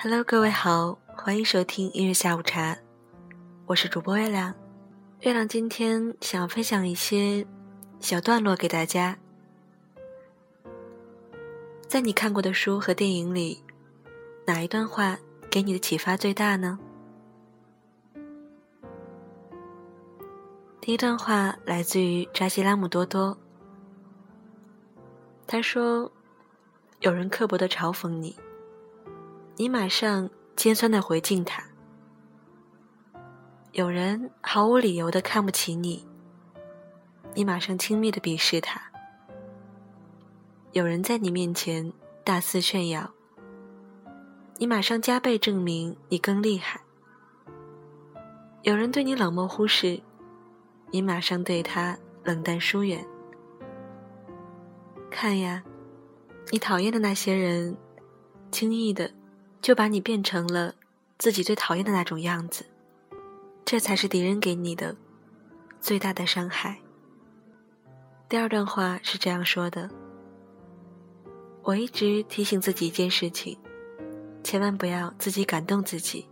Hello，各位好，欢迎收听音乐下午茶，我是主播月亮。月亮今天想要分享一些小段落给大家。在你看过的书和电影里，哪一段话给你的启发最大呢？第一段话来自于扎西拉姆多多，他说：“有人刻薄的嘲讽你。”你马上尖酸的回敬他。有人毫无理由的看不起你，你马上轻蔑的鄙视他。有人在你面前大肆炫耀，你马上加倍证明你更厉害。有人对你冷漠忽视，你马上对他冷淡疏远。看呀，你讨厌的那些人，轻易的。就把你变成了自己最讨厌的那种样子，这才是敌人给你的最大的伤害。第二段话是这样说的：我一直提醒自己一件事情，千万不要自己感动自己。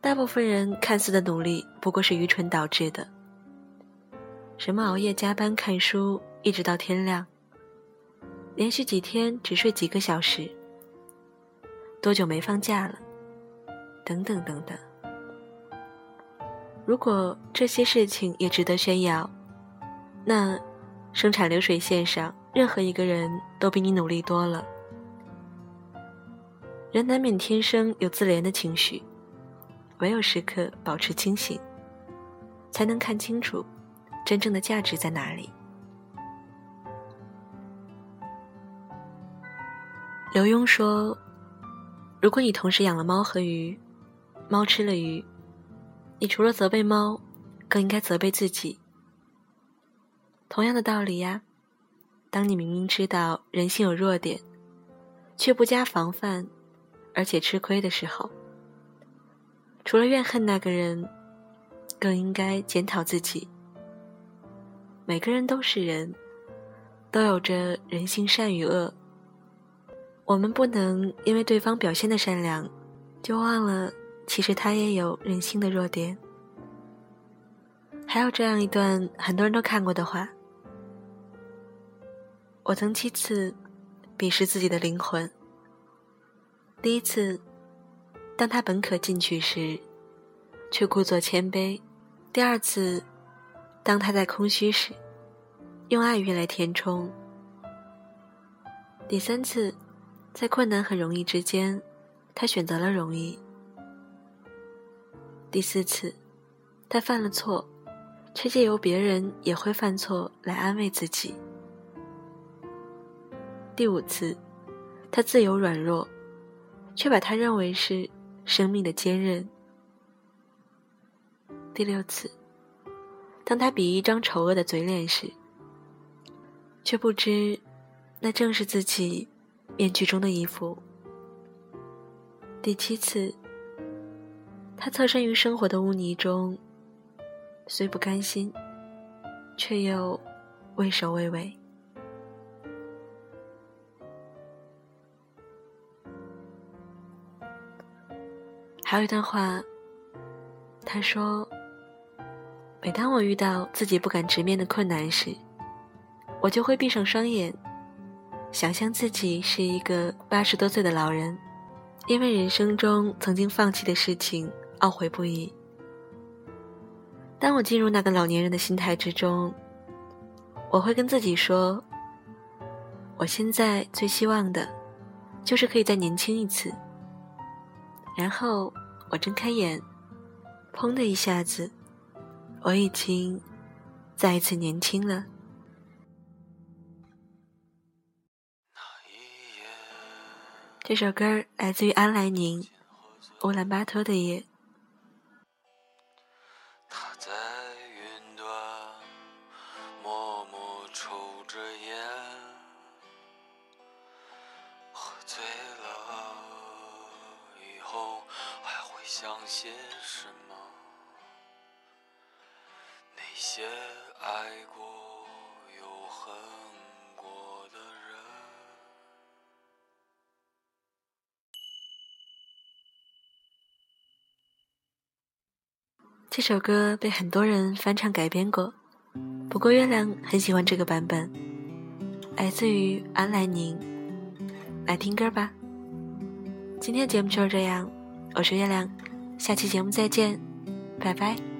大部分人看似的努力不过是愚蠢导致的。什么熬夜加班看书一直到天亮，连续几天只睡几个小时。多久没放假了？等等等等。如果这些事情也值得炫耀，那生产流水线上任何一个人都比你努力多了。人难免天生有自怜的情绪，唯有时刻保持清醒，才能看清楚真正的价值在哪里。刘墉说。如果你同时养了猫和鱼，猫吃了鱼，你除了责备猫，更应该责备自己。同样的道理呀，当你明明知道人性有弱点，却不加防范，而且吃亏的时候，除了怨恨那个人，更应该检讨自己。每个人都是人，都有着人性善与恶。我们不能因为对方表现的善良，就忘了其实他也有人性的弱点。还有这样一段很多人都看过的话：我曾七次鄙视自己的灵魂。第一次，当他本可进取时，却故作谦卑；第二次，当他在空虚时，用爱欲来填充；第三次。在困难和容易之间，他选择了容易。第四次，他犯了错，却借由别人也会犯错来安慰自己。第五次，他自由软弱，却把他认为是生命的坚韧。第六次，当他比一张丑恶的嘴脸时，却不知那正是自己。面具中的衣服。第七次，他侧身于生活的污泥中，虽不甘心，却又畏首畏尾。还有一段话，他说：“每当我遇到自己不敢直面的困难时，我就会闭上双眼。”想象自己是一个八十多岁的老人，因为人生中曾经放弃的事情懊悔不已。当我进入那个老年人的心态之中，我会跟自己说：“我现在最希望的，就是可以再年轻一次。”然后我睁开眼，砰的一下子，我已经再一次年轻了。这首歌来自于安来宁，乌兰巴托的夜。他在云端默默抽着烟，喝醉了以后还会想些什么？那些爱过又恨。这首歌被很多人翻唱改编过，不过月亮很喜欢这个版本，来自于安来宁。来听歌吧。今天节目就是这样，我是月亮，下期节目再见，拜拜。